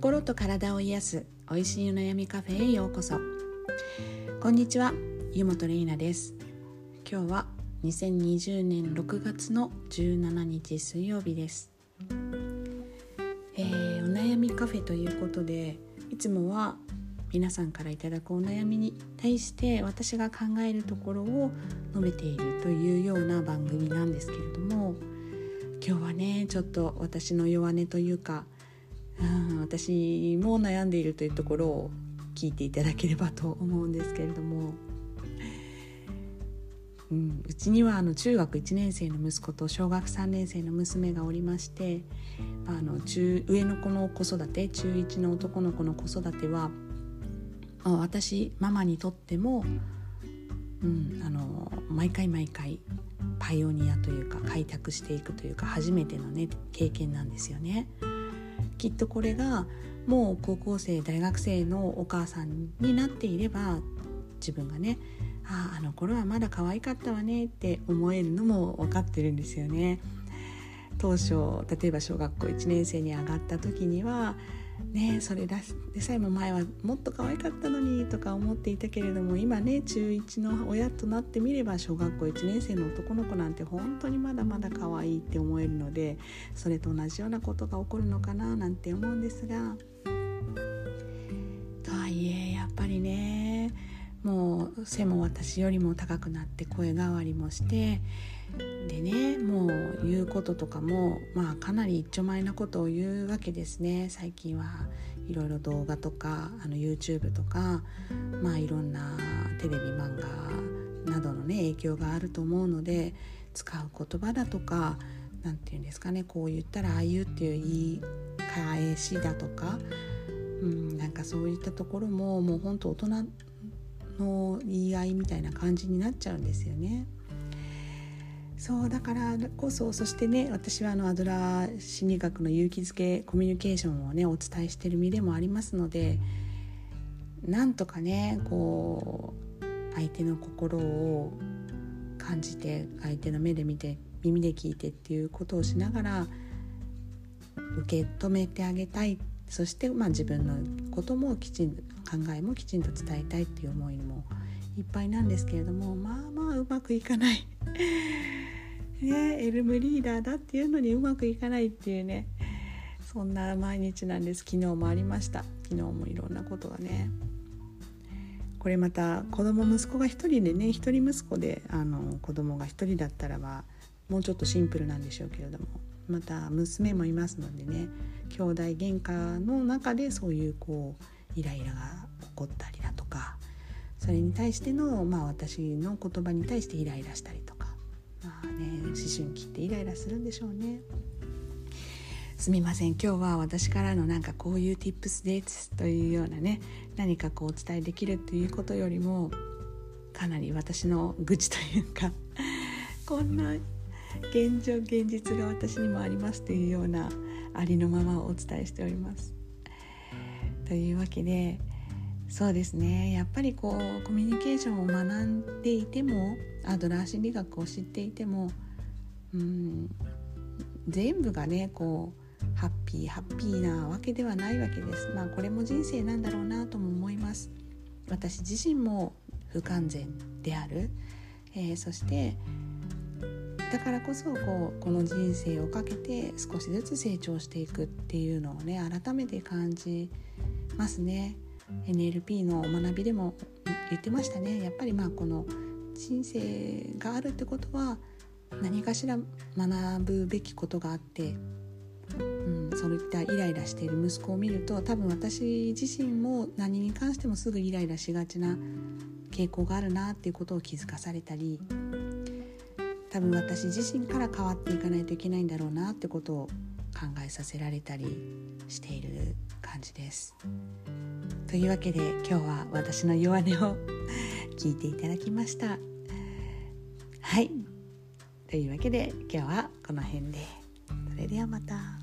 心と体を癒す美味しいお悩みカフェへようこそ。こんにちは湯本玲奈です。今日は2020年6月の17日水曜日です、えー、お悩みカフェということでいつもは皆さんからいただくお悩みに対して私が考えるところを述べているというような番組なんですけれども今日はねちょっと私の弱音というかうん私も悩んでいるというところを聞いていただければと思うんですけれども、うん、うちにはあの中学1年生の息子と小学3年生の娘がおりましてあの中上の子の子育て中1の男の子の子育ては私ママにとっても、うん、あの毎回毎回パイオニアというか開拓していくというか初めてのね経験なんですよね。きっとこれがもう高校生大学生のお母さんになっていれば自分がねあああの頃はまだ可愛かったわねって思えるのも分かってるんですよね。当初例えば小学校1年生に上がった時にはねそれでさえも前はもっと可愛かったのにとか思っていたけれども今ね中1の親となってみれば小学校1年生の男の子なんて本当にまだまだ可愛いって思えるのでそれと同じようなことが起こるのかななんて思うんですが背も私よりも高くなって声変わりもしてでねもう言うこととかもまあかなり一丁前なことを言うわけですね。最近はいろいろ動画とかあの YouTube とかまあいろんなテレビ漫画などのね影響があると思うので使う言葉だとか何て言うんですかねこう言ったらああいうっていう言い返しだとか、うん、なんかそういったところももうほんと大人の言い合いみたいな感じになっちゃうんですよね。そうだからこそそしてね私はあのアドラー心理学の勇気づけコミュニケーションをねお伝えしてる身でもありますのでなんとかねこう相手の心を感じて相手の目で見て耳で聞いてっていうことをしながら受け止めてあげたいっそしてまあ自分のこともきちんと考えもきちんと伝えたいっていう思いもいっぱいなんですけれどもまあまあうまくいかない。ね、エルムリーダーだっていうのにうまくいかないっていうね。そんな毎日なんです。昨日もありました。昨日もいろんなことがね。これまた子供息子が1人でね1人息子であの子供が1人だったらばもうちょっとシンプルなんでしょうけれども。また娘もいますのでね兄弟喧嘩の中でそういうこうイライラが起こったりだとかそれに対しての、まあ、私の言葉に対してイライラしたりとかまあね思春期ってイライラするんでしょうね。すみません今日は私からのなんかこういう tips ですというようなね何かこうお伝えできるということよりもかなり私の愚痴というかこんな現状現実が私にもありますというようなありのままをお伝えしております。というわけでそうですね。やっぱりこうコミュニケーションを学んでいてもアドラー心理学を知っていてもうん全部がねこうハッピーハッピーなわけではないわけです。まあこれも人生なんだろうなとも思います。私自身も不完全である、えー、そしてだからこそこうこの人生をかけて少しずつ成長していくっていうのをね改めて感じますね。NLP の学びでも言ってましたねやっぱりまあこの人生があるってことは何かしら学ぶべきことがあって、うん、そういったイライラしている息子を見ると多分私自身も何に関してもすぐイライラしがちな傾向があるなっていうことを気づかされたり多分私自身から変わっていかないといけないんだろうなってことを考えさせられたりしている感じです。というわけで今日は私の弱音を聞いていただきましたはいというわけで今日はこの辺でそれではまた。